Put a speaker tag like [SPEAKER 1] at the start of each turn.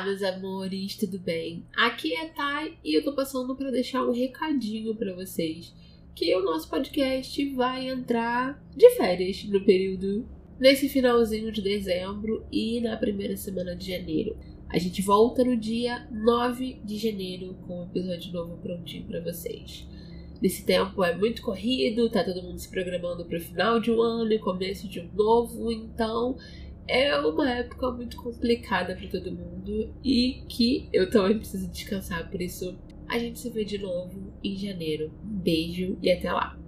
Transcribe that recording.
[SPEAKER 1] Olá, meus amores, tudo bem? Aqui é Thay e eu tô passando para deixar um recadinho para vocês que o nosso podcast vai entrar de férias no período nesse finalzinho de dezembro e na primeira semana de janeiro. A gente volta no dia 9 de janeiro com um episódio novo prontinho para vocês. Nesse tempo é muito corrido, tá todo mundo se programando para o final de um ano e começo de um novo, então é uma época muito complicada para todo mundo e que eu também preciso descansar, por isso a gente se vê de novo em janeiro. Um beijo e até lá!